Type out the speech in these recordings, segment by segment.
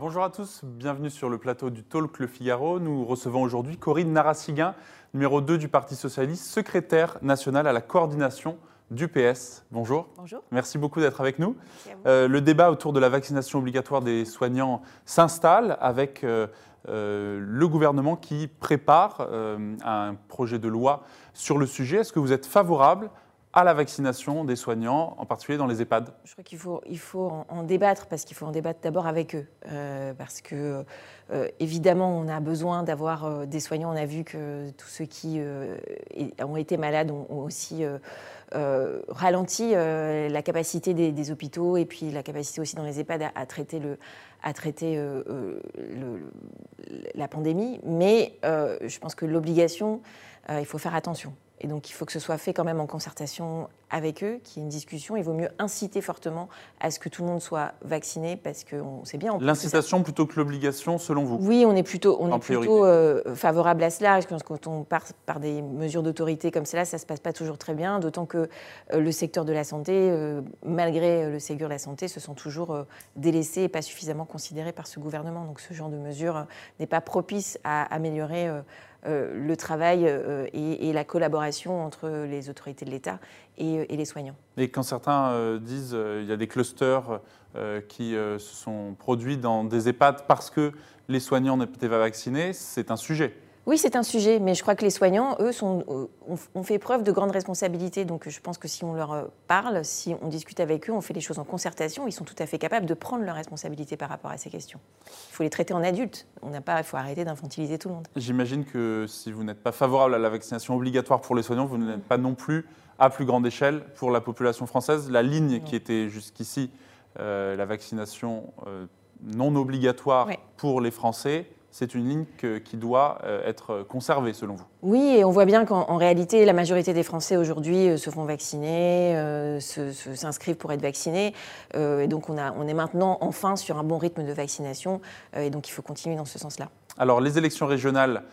Bonjour à tous, bienvenue sur le plateau du Talk Le Figaro. Nous recevons aujourd'hui Corinne Narassiguin, numéro 2 du Parti Socialiste, secrétaire nationale à la coordination du PS. Bonjour. Bonjour. Merci beaucoup d'être avec nous. Euh, le débat autour de la vaccination obligatoire des soignants s'installe avec euh, euh, le gouvernement qui prépare un projet de loi sur le sujet. Est-ce que vous êtes favorable à la vaccination des soignants, en particulier dans les EHPAD Je crois qu'il faut, il faut en, débattre parce qu'il faut en débattre d'abord avec eux. Euh, parce que, euh, évidemment, on a besoin d'avoir euh, des soignants. On a vu que tous ceux qui ont été malades ont, aussi ralenti la capacité des, hôpitaux et puis la capacité aussi dans les EHPAD à, traiter, le, à traiter la pandémie. Mais je pense que l'obligation, il faut faire attention. Et donc, il faut que ce soit fait quand même en concertation avec eux, qu'il y ait une discussion. Il vaut mieux inciter fortement à ce que tout le monde soit vacciné, parce qu'on sait bien. L'incitation plutôt que l'obligation, selon vous? Oui, on est plutôt, on est plutôt euh, favorable à cela. Je pense que quand on part par des mesures d'autorité comme cela, ça ne se passe pas toujours très bien, d'autant que euh, le secteur de la santé, euh, malgré le Ségur de la santé, se sent toujours délaissés et pas suffisamment considérés par ce gouvernement. Donc ce genre de mesure n'est pas propice à améliorer le travail euh, et, la collaboration entre les autorités de l'État et, et les soignants. Et quand certains euh, disent qu'il y a des clusters euh, qui euh, se sont produits dans des EHPAD parce que les soignants n'étaient pas vaccinés, c'est un sujet. Oui, c'est un sujet, mais je crois que les soignants, eux, sont, euh, ont, fait preuve de grande responsabilité. Donc je pense que si on leur euh, parle, si on discute avec eux, on fait les choses en concertation, ils sont tout à fait capables de prendre leurs responsabilités par rapport à ces questions. Il faut les traiter en adultes. On n'a pas, il faut arrêter d'infantiliser tout le monde. J'imagine que si vous n'êtes pas favorable à la vaccination obligatoire pour les soignants, vous n'êtes pas non plus à plus grande échelle pour la population française. La ligne Non. qui était jusqu'ici euh, la vaccination euh, non obligatoire Oui. pour les Français, c'est une ligne que- qui doit euh, être conservée selon vous. Oui, et on voit bien qu'en en réalité, la majorité des Français aujourd'hui euh, se font vacciner, euh, s'inscrivent pour être vaccinés. Euh, et donc on, a, on est maintenant enfin sur un bon rythme de vaccination. et donc il faut continuer dans ce sens-là. Alors, les élections régionales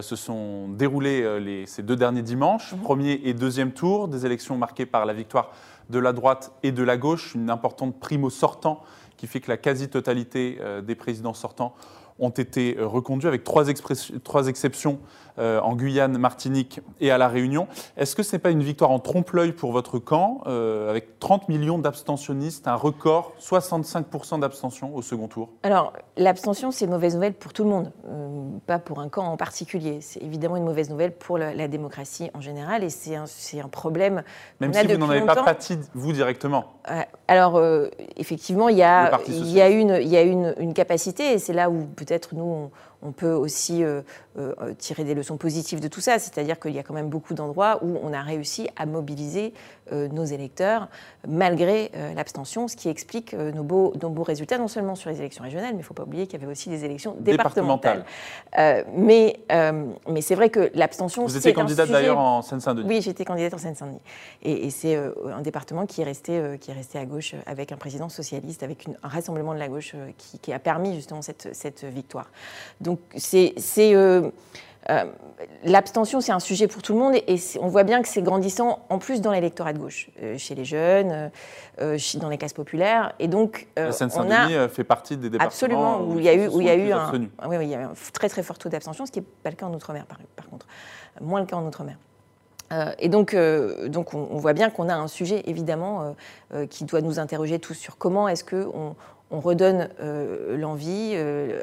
se sont déroulées les- ces deux derniers dimanches, premier et deuxième tour, des élections marquées par la victoire de la droite et de la gauche, une importante prime au sortant qui fait que la quasi-totalité des présidents sortants ont été euh, reconduits avec trois, exceptions euh, en Guyane, Martinique et à La Réunion. Est-ce que ce n'est pas une victoire en trompe-l'œil pour votre camp, euh, avec 30 millions d'abstentionnistes, un record, 65% d'abstention au second tour? Alors, l'abstention, c'est une mauvaise nouvelle pour tout le monde, euh, pas pour un camp en particulier. C'est évidemment une mauvaise nouvelle pour la, la démocratie en général, et c'est un, problème. Même a si vous n'en avez pas pâti, vous, directement. Alors, effectivement, il y a, Parti il y a, une, il y a une, une capacité, et c'est là où peut-être nous, on, on peut aussi euh, euh, tirer des leçons positives de tout ça. C'est-à-dire qu'il y a quand même beaucoup d'endroits où on a réussi à mobiliser euh, nos électeurs malgré l'abstention, ce qui explique nos, beaux, nos beaux résultats, non seulement sur les élections régionales, mais il ne faut pas oublier qu'il y avait aussi des élections départementales. Mais mais c'est vrai que l'abstention, Vous étiez candidate sujet- d'ailleurs en Seine-Saint-Denis. oui, j'étais candidate en Seine-Saint-Denis. Et, et c'est un département qui est, resté, qui est resté à gauche avec un président socialiste, avec une- un rassemblement de la gauche qui, qui a permis justement cette, cette victoire. Donc c'est, euh, euh, L'abstention, c'est un sujet pour tout le monde et, on voit bien que c'est grandissant en plus dans l'électorat de gauche, euh, chez les jeunes, euh, dans les classes populaires. Et donc, euh, La on a Seine-Saint-Denis euh, fait partie des départements absolument où il y a eu, où il y a eu un, abstenus. oui, oui, il y a eu un très très fort taux d'abstention, ce qui n'est pas le cas en Outre-mer par, par contre, moins le cas en Outre-mer. Et donc, donc on, on voit bien qu'on a un sujet évidemment qui doit nous interroger tous sur comment est-ce que on, on redonne euh, l'envie euh,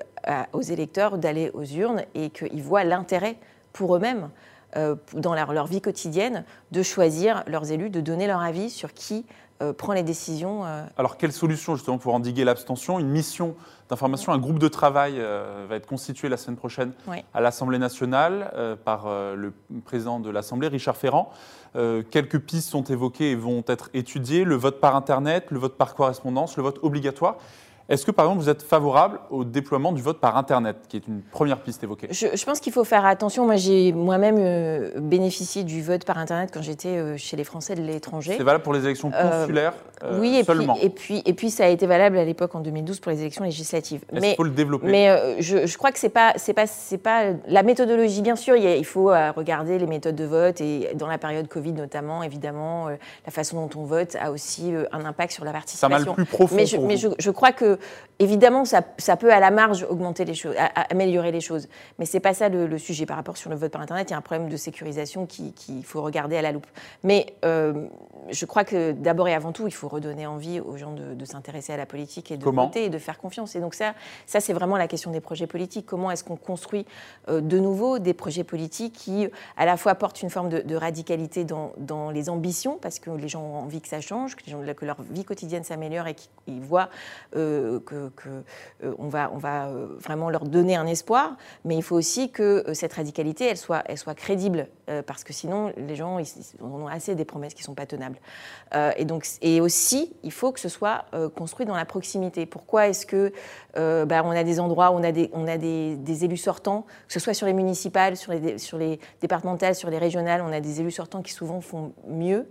aux électeurs d'aller aux urnes et qu'ils voient l'intérêt pour eux-mêmes euh, dans leur, leur vie quotidienne de choisir leurs élus, de donner leur avis sur qui prend les décisions Alors, quelle solution justement pour endiguer l'abstention? Une mission d'information, un groupe de travail va être constitué la semaine prochaine Oui. à l'Assemblée nationale par le président de l'Assemblée, Richard Ferrand. Quelques pistes sont évoquées et vont être étudiées le vote par Internet, le vote par correspondance, le vote obligatoire. Est-ce que, par exemple, vous êtes favorable au déploiement du vote par Internet, qui est une première piste évoquée? Je, je pense qu'il faut faire attention. Moi, j'ai moi-même euh, bénéficié du vote par Internet quand j'étais euh, chez les Français de l'étranger. C'est valable pour les élections Euh, consulaires euh, oui, et seulement? puis, et, puis, et puis ça a été valable à l'époque en 2012 pour les élections législatives. Est-ce Mais, qu'il faut le développer? mais je, je crois que c'est pas, c'est pas, c'est pas la méthodologie. Bien sûr, il, a- il faut regarder les méthodes de vote et dans la période Covid notamment, évidemment, la façon dont on vote a aussi un impact sur la Ça m'a participation. le plus profond Mais, je, pour mais vous. je, je crois que évidemment, ça, peut à la marge augmenter les choses, améliorer les choses. Mais c'est pas ça le, sujet. Par rapport sur le vote par Internet, il y a un problème de sécurisation qu'il faut regarder à la loupe. Mais euh, je crois que d'abord et avant tout, il faut redonner envie aux gens de, s'intéresser à la politique et de voter et de faire confiance. Et donc ça, ça c'est vraiment la question des projets politiques. Comment est-ce qu'on construit euh, de nouveau des projets politiques qui, à la fois, portent une forme de, radicalité dans, les ambitions, parce que les gens ont envie que ça change, que, que leur vie quotidienne s'améliore et qu'ils voient euh, que, on va, on va vraiment leur donner un espoir. Mais il faut aussi que cette radicalité, elle soit, elle soit crédible, parce que sinon, les gens ils, ont assez des promesses qui ne sont pas tenables. Euh, et, donc, et aussi, il faut que ce soit euh, construit dans la proximité. Pourquoi est-ce que euh, bah, on a des endroits où on a, des, on a des, élus sortants, que ce soit sur les municipales, sur les, sur les départementales, sur les régionales, on a des élus sortants qui souvent font mieux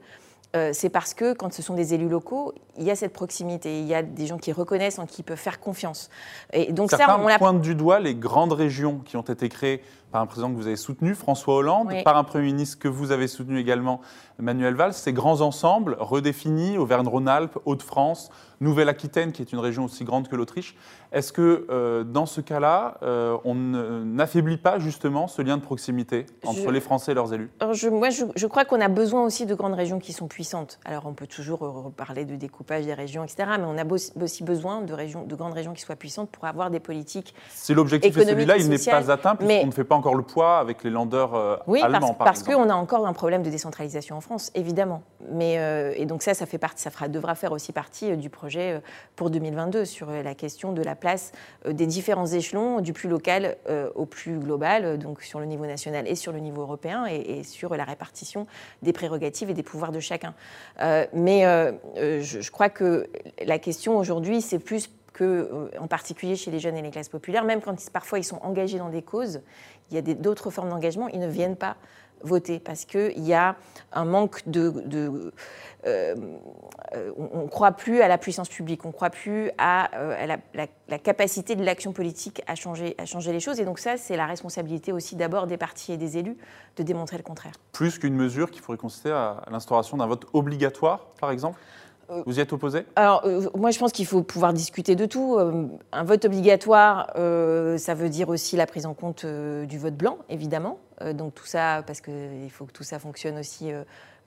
c'est parce que quand ce sont des élus locaux, il y a cette proximité, il y a des gens qui reconnaissent, en qui peuvent faire confiance. Et donc Certains ça, on pointe du doigt les grandes régions qui ont été créées par un président que vous avez soutenu, François Hollande, par un Premier ministre que vous avez soutenu également, Manuel Valls, ces grands ensembles redéfinis, Auvergne-Rhône-Alpes, Hauts-de-France, Nouvelle-Aquitaine, qui est une région aussi grande que l'Autriche. Est-ce que euh, dans ce cas-là, euh, on n'affaiblit pas justement ce lien de proximité entre les Français et leurs élus? Je, Moi, je, crois qu'on a besoin aussi de grandes régions qui sont puissantes. Alors, on peut toujours parler de découpage des régions, etc., mais on a aussi besoin de, régions, de grandes régions qui soient puissantes pour avoir des politiques. Si l'objectif est celui-là, il n'est pas atteint puisqu'on ne fait pas encore le poids avec les landeurs euh, oui, allemands, parce, par parce qu'on a encore un problème de décentralisation en France, évidemment. Mais, et donc ça, ça, fait partie, ça fera, devra faire aussi partie du projet euh, pour 2022 sur euh, la question de la place euh, des différents échelons, du plus local au plus global, donc sur le niveau national et sur le niveau européen, et, sur la répartition des prérogatives et des pouvoirs de chacun. mais je, crois que la question aujourd'hui, c'est plus que, en particulier chez les jeunes et les classes populaires, même quand parfois ils sont engagés dans des causes, il y a d'autres formes d'engagement, ils ne viennent pas voter parce qu'il y a un manque de... Euh, on ne croit plus à la puissance publique, on ne croit plus à, euh, la, capacité de l'action politique à changer, à changer les choses. Et donc ça, c'est la responsabilité aussi d'abord des partis et des élus de démontrer le contraire. Plus qu'une mesure qui pourrait consister à l'instauration d'un vote obligatoire, par exemple? euh, vous y êtes opposé Alors, moi, je pense qu'il faut pouvoir discuter de tout. un vote obligatoire, ça veut dire aussi la prise en compte du vote blanc, évidemment. donc, tout ça, parce qu'il faut que tout ça fonctionne aussi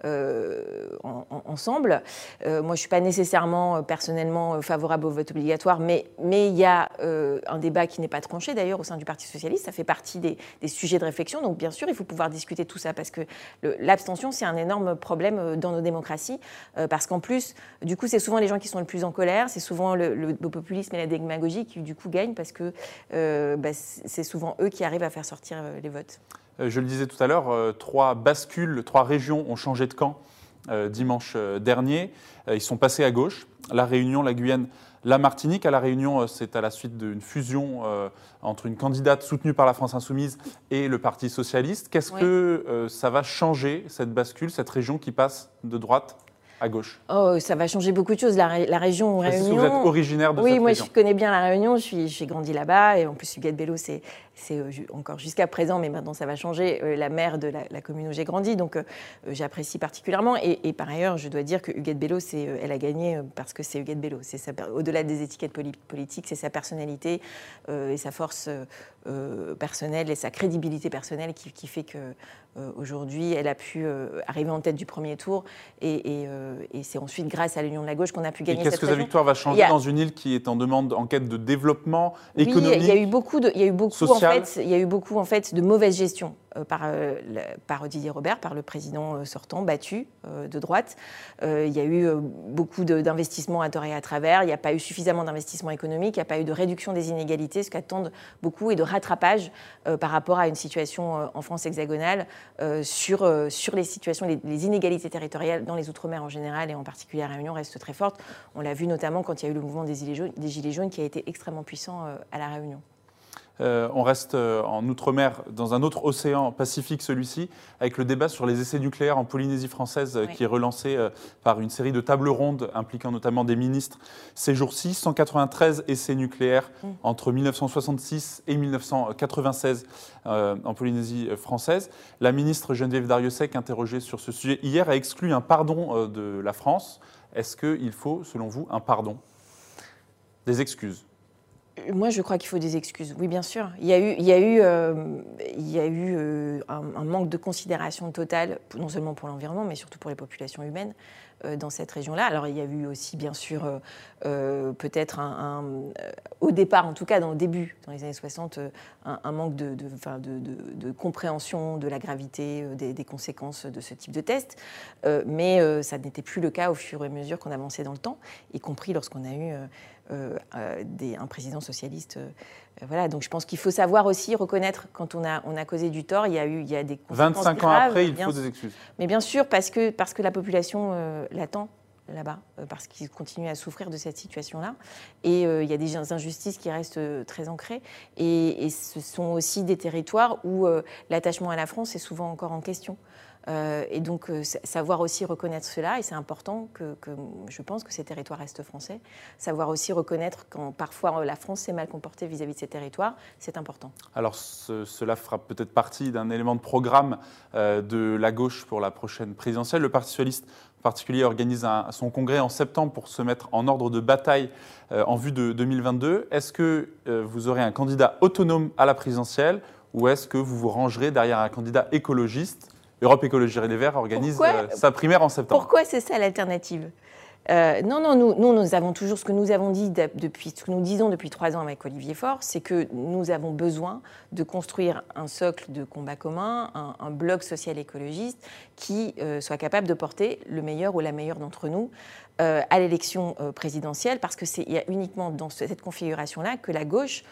euh, ensemble. Euh, moi, je ne suis pas nécessairement euh, personnellement favorable au vote obligatoire, mais, il y a un débat qui n'est pas tranché d'ailleurs au sein du Parti socialiste. Ça fait partie des, sujets de réflexion. Donc, bien sûr, il faut pouvoir discuter tout ça parce que l'abstention, c'est un énorme problème dans nos démocraties. parce qu'en plus, du coup, c'est souvent les gens qui sont le plus en colère, c'est souvent le, populisme et la démagogie qui, du coup, gagnent parce que bah, c'est souvent eux qui arrivent à faire sortir les votes. Euh, je le disais tout à l'heure, euh, trois bascules, trois régions ont changé de camp euh, dimanche dernier. Ils sont passés à gauche. La Réunion, la Guyane, la Martinique. À La Réunion, c'est à la suite d'une fusion entre une candidate soutenue par la France Insoumise et le Parti Socialiste. Qu'est-ce que ça va changer, cette bascule, cette région qui passe de droite à gauche? Oh, ça va changer beaucoup de choses. La, région Réunion. vous êtes originaire de oui, cette moi je connais bien la Réunion. J'ai grandi là-bas et en plus Huguette Bello, c'est euh, encore jusqu'à présent, mais maintenant ça va changer, euh, la mère de la, commune où j'ai grandi. Donc euh, j'apprécie particulièrement. Et, par ailleurs, je dois dire que Huguette Bello, elle a gagné parce que c'est Huguette Bello. Au-delà des étiquettes politiques, c'est sa personnalité et sa force personnelle et sa crédibilité personnelle qui, qui fait que aujourd'hui, elle a pu arriver en tête du premier tour et, c'est ensuite grâce à l'Union de la gauche qu'on a pu gagner Qu'est-ce que sa victoire va changer dans une île qui est en demande, en quête de développement économique, il y a eu beaucoup de, il y a eu beaucoup en il y a eu beaucoup en fait de mauvaise gestion euh, par, euh, par, Didier Robert, par le président euh, sortant, battu de droite. il y a eu beaucoup d'investissements à tort et à travers. Il n'y a pas eu suffisamment d'investissements économiques. Il n'y a pas eu de réduction des inégalités, ce qu'attendent beaucoup, et de rattrapage par rapport à une situation en France hexagonale sur, les situations, les, inégalités territoriales dans les Outre-mer en général et en particulier à Réunion restent très fortes. On l'a vu notamment quand il y a eu le mouvement des gilets jaunes qui a été extrêmement puissant à La Réunion. Euh, on reste euh, en Outre-mer, dans un autre océan Pacifique, celui-ci, avec le débat sur les essais nucléaires en Polynésie française, euh, qui est relancé par une série de tables rondes impliquant notamment des ministres ces jours-ci. 193 essais nucléaires mm. entre 1966 et 1996 en Polynésie française. La ministre Geneviève Dariussec, interrogée sur ce sujet hier, a exclu un pardon de la France. Est-ce qu'il faut, selon vous, un pardon? Des excuses moi, je crois qu'il faut des excuses. Oui, bien sûr. Il y a eu, euh, euh, un, manque de considération totale, non seulement pour l'environnement, mais surtout pour les populations humaines euh, dans cette région-là. Alors, il y a eu aussi, bien sûr, peut-être un, au départ, en tout cas, dans le début, dans les années 60, un, manque de, compréhension de la gravité des, des, conséquences de ce type de test. mais ça n'était plus le cas au fur et à mesure qu'on avançait dans le temps, y compris lorsqu'on a eu euh, euh, des, un président socialiste. Euh, voilà, donc je pense qu'il faut savoir aussi reconnaître quand on a, on a causé du tort, il y a eu il y a des 25 ans après, il faut des excuses. Mais bien sûr, parce que, parce que la population l'attend là-bas, parce qu'ils continuent à souffrir de cette situation-là. Et il y a des injustices qui restent très ancrées. Et, et, ce sont aussi des territoires où l'attachement à la France est souvent encore en question. Euh, et donc, euh, savoir aussi reconnaître cela, et c'est important que, je pense que ces territoires restent français, savoir aussi reconnaître quand parfois euh, la France s'est mal comportée vis-à-vis de ces territoires, c'est important. Alors, cela fera peut-être partie d'un élément de programme de la gauche pour la prochaine présidentielle. Le Parti socialiste en particulier organise son congrès en septembre pour se mettre en ordre de bataille en vue de 2022. Est-ce que vous aurez un candidat autonome à la présidentielle ou est-ce que vous vous rangerez derrière un candidat écologiste? Europe Écologie Les Verts organise euh, sa primaire en septembre. Pourquoi c'est ça l'alternative? Euh, non, non, nous, nous, avons toujours ce que nous avons dit depuis, ce que nous disons depuis trois ans avec Olivier Faure, c'est que nous avons besoin de construire un socle de combat commun, un, bloc social écologiste qui euh, soit capable de porter le meilleur ou la meilleure d'entre nous à l'élection présidentielle, parce que c'est uniquement dans cette configuration-là que la gauche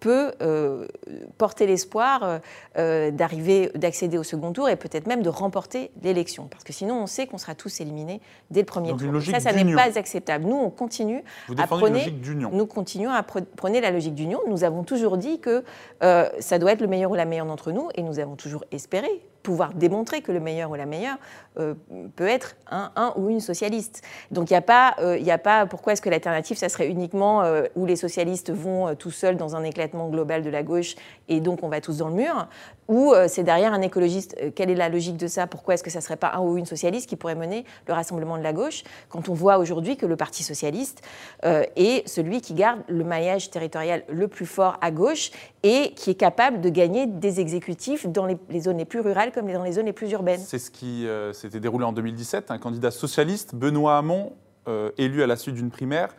peut euh, porter l'espoir euh, euh, d'arriver, d'accéder au second tour et peut-être même de remporter l'élection. Parce que sinon, on sait qu'on sera tous éliminés dès le premier tour. Ça, ça n'est pas acceptable. Nous, on continue à prôner. Nous continuons à prôner la logique d'union. Nous avons toujours dit que ça doit être le meilleur ou la meilleure d'entre nous, et nous avons toujours espéré pouvoir démontrer que le meilleur ou la meilleure euh, peut être un, ou une socialiste. Donc il n'y a, pas, euh, a pas pourquoi est-ce que l'alternative, ça serait uniquement euh, où les socialistes vont tout seuls dans un éclatement global de la gauche et donc on va tous dans le mur, ou c'est derrière un écologiste. quelle est la logique de ça? Pourquoi est-ce que ça ne serait pas un ou une socialiste qui pourrait mener le rassemblement de la gauche? Quand on voit aujourd'hui que le Parti socialiste est celui qui garde le maillage territorial le plus fort à gauche et qui est capable de gagner des exécutifs dans les, les zones les plus rurales comme dans les zones les plus urbaines. C'est ce qui s'était déroulé en 2017. Un candidat socialiste, Benoît Hamon, euh, élu à la suite d'une primaire,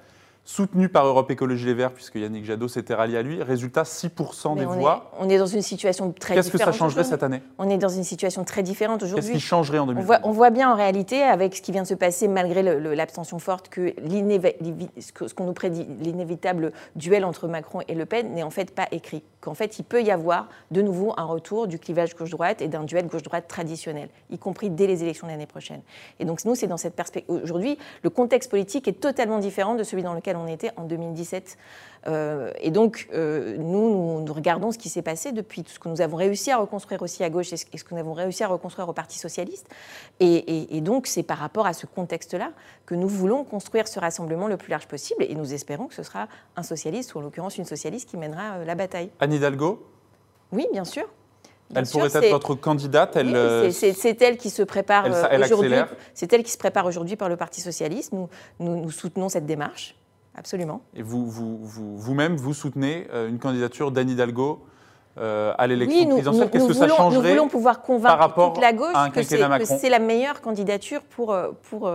soutenu par Europe Écologie Les Verts, puisque Yannick Jadot s'était rallié à lui. Résultat, 6% des voix. on est dans une situation très différente. Qu'est-ce que ça changerait cette année? On est dans une situation très différente aujourd'hui. Qu'est-ce qui changerait en 2020 on on voit, bien en réalité, avec ce qui vient de se passer, malgré l'abstention forte, que ce qu'on nous prédit, l'inévitable duel entre Macron et Le Pen n'est en fait pas écrit. Qu'en fait, il peut y avoir de nouveau un retour du clivage gauche-droite et d'un duel gauche-droite traditionnel, y compris dès les élections de l'année prochaine. Et donc, nous, c'est dans cette perspective. Aujourd'hui, le contexte politique est totalement différent de celui dans lequel on était en 2017. Euh, et donc, euh, nous, nous, regardons ce qui s'est passé depuis tout ce que nous avons réussi à reconstruire aussi à gauche et ce, que nous avons réussi à reconstruire au Parti socialiste. Et, donc, c'est par rapport à ce contexte-là que nous voulons construire ce rassemblement le plus large possible. Et nous espérons que ce sera un socialiste, ou en l'occurrence une socialiste, qui mènera euh, la bataille. Anne Hidalgo? Oui, bien sûr. elle pourrait être votre candidate. Elle... c'est elle qui se prépare aujourd'hui. C'est elle qui se prépare aujourd'hui par le Parti socialiste. Nous, nous, nous soutenons cette démarche absolument. Et vous, vous-même, vous, soutenez euh, une candidature d'Anne Hidalgo euh, à l'élection présidentielle Qu'est-ce que ça changerait Nous voulons pouvoir convaincre toute la gauche que c'est la meilleure candidature pour, euh, pour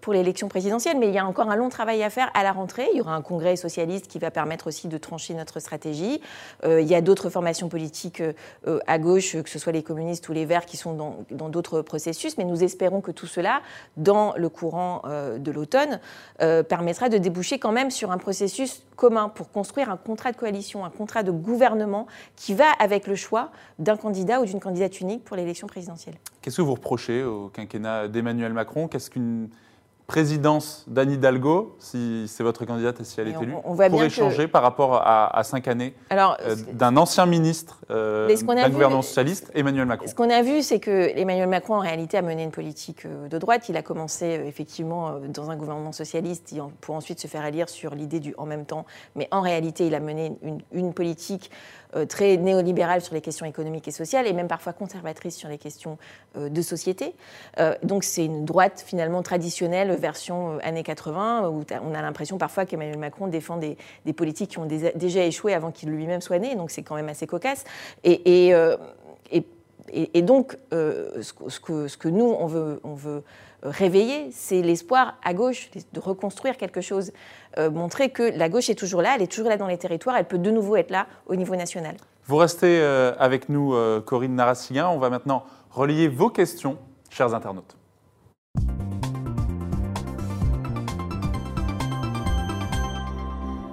pour l'élection présidentielle, mais il y a encore un long travail à faire à la rentrée. Il y aura un congrès socialiste qui va permettre aussi de trancher notre stratégie. Euh, il y a d'autres formations politiques euh, à gauche, que ce soit les communistes ou les Verts, qui sont dans d'autres processus, mais nous espérons que tout cela, dans le courant de l'automne, permettra de déboucher quand même sur un processus commun pour construire un contrat de coalition, un contrat de gouvernement qui va avec le choix d'un candidat ou d'une candidate unique pour l'élection présidentielle. Qu'est-ce que vous reprochez au quinquennat d'Emmanuel Macron? Qu'est-ce qu'une présidence d'Anne Hidalgo, si c'est votre candidate et si elle est élue, on, pourrait changer par rapport à, cinq années euh, d'un ancien ministre euh, d'un gouvernement socialiste, Emmanuel Macron Ce qu'on a vu, c'est que Emmanuel Macron, en réalité, a mené une politique euh, de droite. Il a commencé effectivement dans un gouvernement socialiste pour ensuite se faire élire sur l'idée du en même temps. Mais en réalité, il a mené une, une politique euh, très néolibérale sur les questions économiques et sociales, et même parfois conservatrice sur les questions euh, de société. Euh, donc c'est une droite finalement traditionnelle version années 80, où on a l'impression parfois qu'Emmanuel Macron défend des, politiques qui ont déjà échoué avant qu'il lui-même soit né, donc c'est quand même assez cocasse. Et, donc, ce, que, nous, on veut, réveiller, c'est l'espoir à gauche de reconstruire quelque chose, montrer que la gauche est toujours là, elle est toujours là dans les territoires, elle peut de nouveau être là au niveau national. Vous restez avec nous, Corinne Narassiguin. On va maintenant relayer vos questions, chers internautes.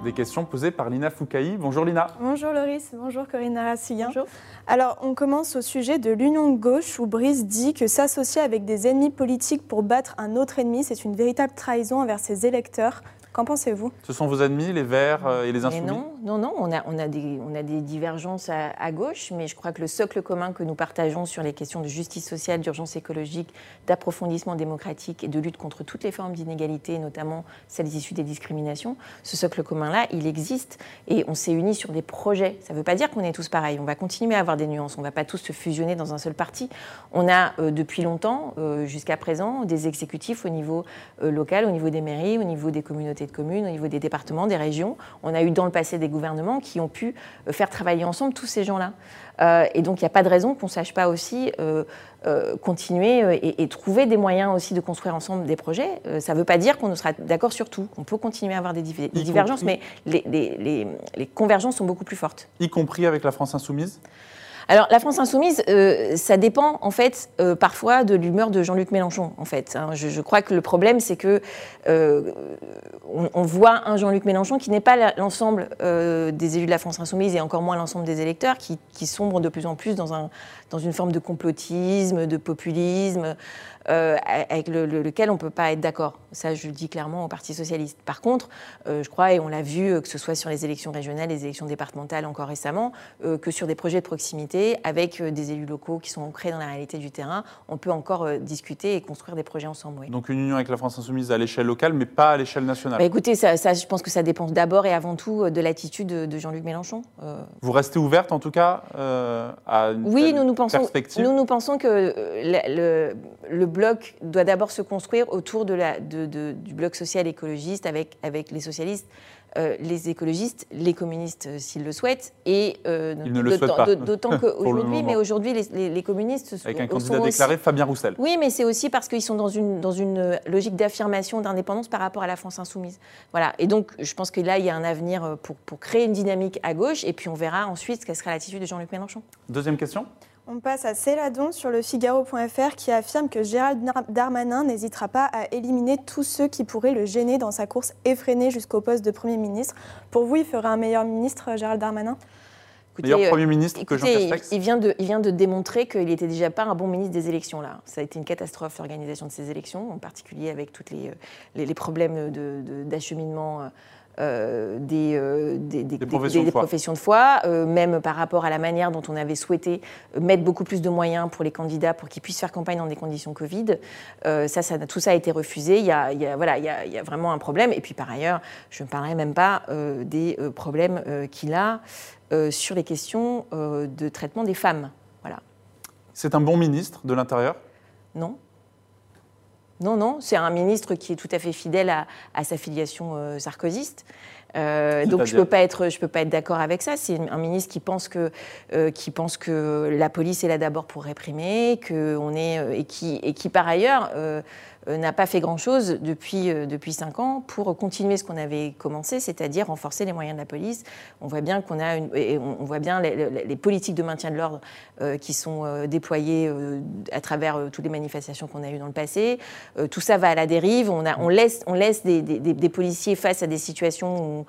Des questions posées par Lina Foucaï. Bonjour Lina. Bonjour Loris, bonjour Corinne Narassiguin. Bonjour. Alors, on commence au sujet de l'union de gauche où Brice dit que s'associer avec des ennemis politiques pour battre un autre ennemi, c'est une véritable trahison envers ses électeurs. Qu'en pensez-vous? Ce sont vos ennemis, les Verts euh, et les Insoumis? Non, non, non. On a, on a, des, on a des divergences à, gauche, mais je crois que le socle commun que nous partageons sur les questions de justice sociale, d'urgence écologique, d'approfondissement démocratique et de lutte contre toutes les formes d'inégalité, notamment celles issues des discriminations, ce socle commun-là, il existe et on s'est unis sur des projets. Ça ne veut pas dire qu'on est tous pareils. On va continuer à avoir des nuances. On ne va pas tous se fusionner dans un seul parti. On a euh, depuis longtemps, euh, jusqu'à présent, des exécutifs au niveau local, au niveau des mairies, au niveau des communautés de communes, au niveau des départements, des régions. On a eu dans le passé des gouvernements qui ont pu euh, faire travailler ensemble tous ces gens-là. Euh, et donc, il n'y a pas de raison qu'on ne sache pas aussi euh, continuer et, trouver des moyens aussi de construire ensemble des projets. ça ne veut pas dire qu'on ne sera d'accord sur tout. On peut continuer à avoir des, divergences, mais les convergences sont beaucoup plus fortes. Y compris avec la France insoumise? Alors, la France insoumise, euh, ça dépend en fait euh, parfois de l'humeur de Jean-Luc Mélenchon. En fait, hein. je, crois que le problème, c'est que euh, on, voit un Jean-Luc Mélenchon qui n'est pas l'ensemble des élus de la France insoumise et encore moins l'ensemble des électeurs, qui, sombrent de plus en plus dans, un, dans une forme de complotisme, de populisme. Avec lequel on ne peut pas être d'accord. Ça, je le dis clairement au Parti socialiste. Par contre, je crois, et on l'a vu, que ce soit sur les élections régionales, les élections départementales encore récemment, que sur des projets de proximité, avec des élus locaux qui sont ancrés dans la réalité du terrain, on peut encore discuter et construire des projets ensemble. Donc une union avec la France insoumise à l'échelle locale, mais pas à l'échelle nationale bah, Écoutez, ça, je pense que ça dépend d'abord et avant tout de l'attitude de, Jean-Luc Mélenchon. Vous restez ouverte en tout cas à une oui, nous, nous pensons, nous, nous pensons que le, le bloc doit d'abord se construire autour de la, du bloc social écologiste avec, avec les socialistes, euh, les écologistes, les communistes euh, s'ils le souhaitent, et euh, d'autant qu'aujourd'hui, mais aujourd'hui les, les, communistes avec un candidat déclaré, Fabien Roussel. Oui, mais c'est aussi parce qu'ils sont dans une, dans une logique d'affirmation d'indépendance par rapport à la France insoumise. Voilà, et donc je pense que là il y a un avenir pour, pour créer une dynamique à gauche, et puis on verra ensuite ce quelle sera l'attitude de Jean-Luc Mélenchon. Deuxième question. On passe à Céladon sur le Figaro.fr qui affirme que Gérald Darmanin n'hésitera pas à éliminer tous ceux qui pourraient le gêner dans sa course effrénée jusqu'au poste de Premier ministre. Pour vous, il ferait un meilleur ministre, Gérald Darmanin? Meilleur euh, Premier ministre que Jean Castex il vient, de, il vient de démontrer qu'il n'était déjà pas un bon ministre des élections. Là. Ça a été une catastrophe, l'organisation de ces élections, en particulier avec tous les, les, problèmes d'acheminement. De, euh, euh, des, des, professions, de foi, euh, même par rapport à la manière dont on avait souhaité mettre beaucoup plus de moyens pour les candidats pour qu'ils puissent faire campagne dans des conditions Covid. ça, ça, tout ça a été refusé. Il y a, il y a voilà, il y, a, il y a vraiment un problème. Et puis par ailleurs, je ne parlerai même pas des problèmes qu'il a sur les questions de traitement des femmes. Voilà. C'est un bon ministre de l'Intérieur? Non. Non, non, c'est un ministre qui est tout à fait fidèle à, sa filiation euh, sarkozyste. Euh, donc je peux pas être, je peux pas être d'accord avec ça. C'est un ministre qui pense que, euh, qui pense que la police est là d'abord pour réprimer, que on est et qui et qui par ailleurs euh, n'a pas fait grand-chose depuis, euh, depuis cinq ans pour continuer ce qu'on avait commencé, c'est-à-dire renforcer les moyens de la police. On voit bien qu'on a une, on voit bien les, politiques de maintien de l'ordre euh, qui sont déployées à travers toutes les manifestations qu'on a eues dans le passé. tout ça va à la dérive. On, laisse, on laisse des, policiers face à des situations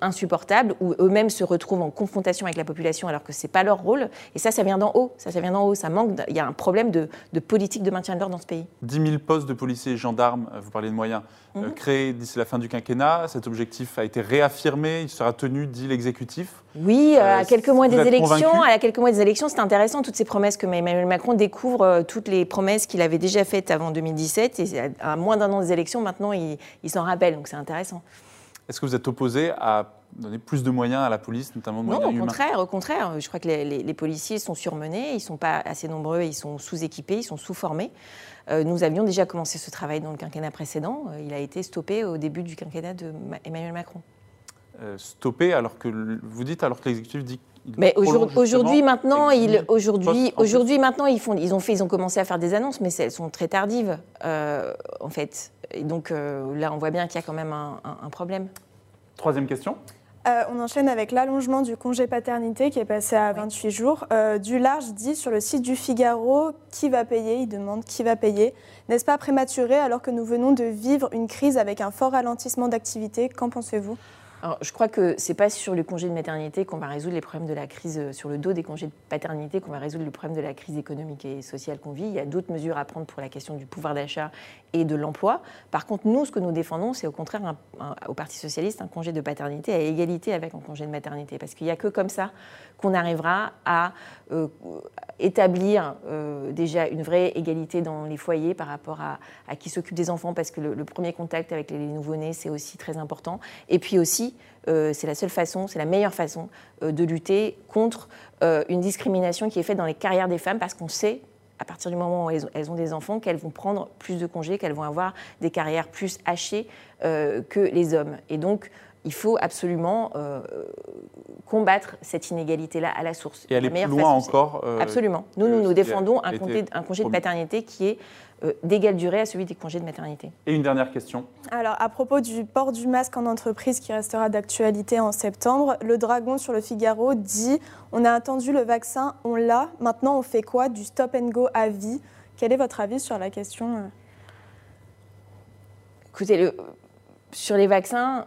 insupportables où eux-mêmes se retrouvent en confrontation avec la population alors que c'est pas leur rôle. Et ça, ça vient d'en haut. Ça, vient d'en haut. Ça manque. Il y a un problème de, de politique de maintien de l'ordre dans ce pays. 10 000 postes de policiers et gendarmes, euh, vous parlez de moyens, euh, mhm. créés d'ici la fin du quinquennat. Cet objectif a été réaffirmé, il sera tenu, dit l'exécutif. Oui, euh, à quelques mois des élections, à quelques mois des élections, c'est intéressant toutes ces promesses que Emmanuel Macron découvre, toutes les promesses qu'il avait déjà faites avant 2017, et à moins d'un an des élections, maintenant, il, il s'en rappelle, donc c'est intéressant. Est-ce que vous êtes opposé à donner plus de moyens à la police, notamment de Non, moyens au humains contraire, au contraire. Je crois que les, les- les policiers sont surmenés, ils ne sont pas assez nombreux, ils sont sous-équipés, ils sont sous-formés. Euh, nous avions déjà commencé ce travail dans le quinquennat précédent. Euh, il a été stoppé au début du quinquennat de Ma- Emmanuel Macron. Euh, Stoppé, alors que vous dites, alors que l'exécutif dit. Mais aujourd'hui, maintenant, ils, 10 000 aujourd'hui, aujourd'hui, maintenant, ils font, ils ont fait, ils ont commencé à faire des annonces, mais elles sont très tardives, euh, en fait. Et donc euh, là, on voit bien qu'il y a quand même un, un- un problème. Troisième question. Euh, on enchaîne avec l'allongement du congé paternité qui est passé à 28 jours. Euh, du large dit sur le site du Figaro qui va payer, il demande qui va payer. N'est-ce pas prématuré alors que nous venons de vivre une crise avec un fort ralentissement d'activité? Qu'en pensez-vous? Alors, je crois que c'est pas sur le congé de maternité qu'on va résoudre les problèmes de la crise, euh, sur le dos des congés de paternité qu'on va résoudre le problème de la crise économique et sociale qu'on vit. Il y a d'autres mesures à prendre pour la question du pouvoir d'achat et de l'emploi. Par contre, nous, ce que nous défendons, c'est au contraire au Parti socialiste un congé de paternité à égalité avec un congé de maternité, parce qu'il n'y a que comme ça qu'on arrivera à euh, établir euh, déjà une vraie égalité dans les foyers par rapport à, qui s'occupe des enfants, parce que le, premier contact avec les, les nouveau-nés, c'est aussi très important. Et puis aussi, euh, c'est la seule façon, c'est la meilleure façon de lutter contre une discrimination qui est faite dans les carrières des femmes, parce qu'on sait à partir du moment où elles, ont des enfants, qu'elles vont prendre plus de congés, qu'elles vont avoir des carrières plus hachées euh, que les hommes. Et donc, il faut absolument euh, combattre cette inégalité-là à la source. Et aller La plus meilleure loin encore. euh, Absolument. Nous, nous, nous défendons un, congé- un congé de paternité qui est euh, d'égale durée à celui des congés de maternité. Et une dernière question. Alors, à propos du port du masque en entreprise qui restera d'actualité en septembre, le Dragon sur le Figaro dit On a attendu le vaccin, on l'a, maintenant on fait quoi Du stop and go à vie? Quel est votre avis sur la question? Écoutez, le- sur les vaccins,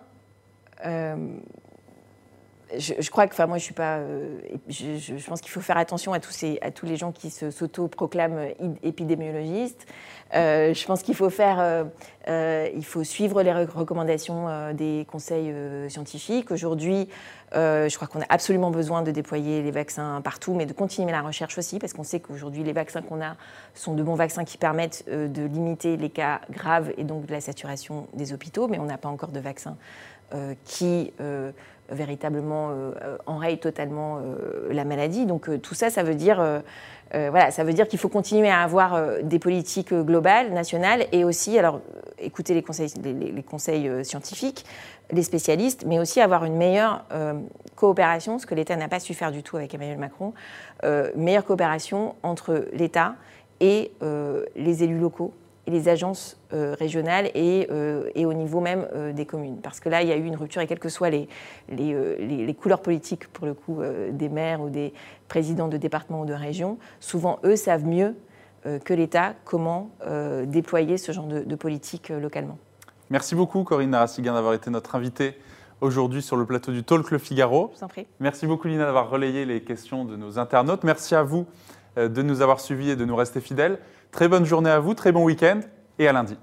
je, je crois que, enfin, moi, je suis pas. euh, je, pense qu'il faut faire attention à tous, les gens qui s'auto-proclament id- épidémiologistes. Euh, je pense qu'il faut faire. euh, euh, il faut suivre les re- recommandations euh, des conseils euh, scientifiques. Aujourd'hui, euh, je crois qu'on a absolument besoin de déployer les vaccins partout, mais de continuer la recherche aussi, parce qu'on sait qu'aujourd'hui, les vaccins qu'on a sont de bons vaccins qui permettent euh, de limiter les cas graves et donc de la saturation des hôpitaux, mais on n'a pas encore de vaccin euh, qui euh, véritablement euh, euh, enraye totalement euh, la maladie. Donc euh, tout ça, ça veut dire, euh, euh, qu'il faut continuer à avoir euh, des politiques euh, globales, nationales, et aussi, euh, écouter les conseils, les, conseils euh, scientifiques, les spécialistes, mais aussi avoir une meilleure euh, coopération, ce que l'État n'a pas su faire du tout avec Emmanuel Macron, euh, meilleure coopération entre l'État et euh, les élus locaux et les agences euh, régionales et, euh, et au niveau même euh, des communes. Parce que là, il y a eu une rupture, et quelles que soient les, les, les- les couleurs politiques, pour le coup, des maires ou des présidents de départements ou de régions, souvent, eux, savent mieux que l'État comment déployer ce genre de, de politique localement. Merci beaucoup, Corinne Narassigan, d'avoir été notre invitée aujourd'hui sur le plateau du Talk Le Figaro. Je vous en prie. Merci beaucoup, Lina, d'avoir relayé les questions de nos internautes. Merci à vous de nous avoir suivis et de nous rester fidèles. Très bonne journée à vous, très bon week-end et à lundi.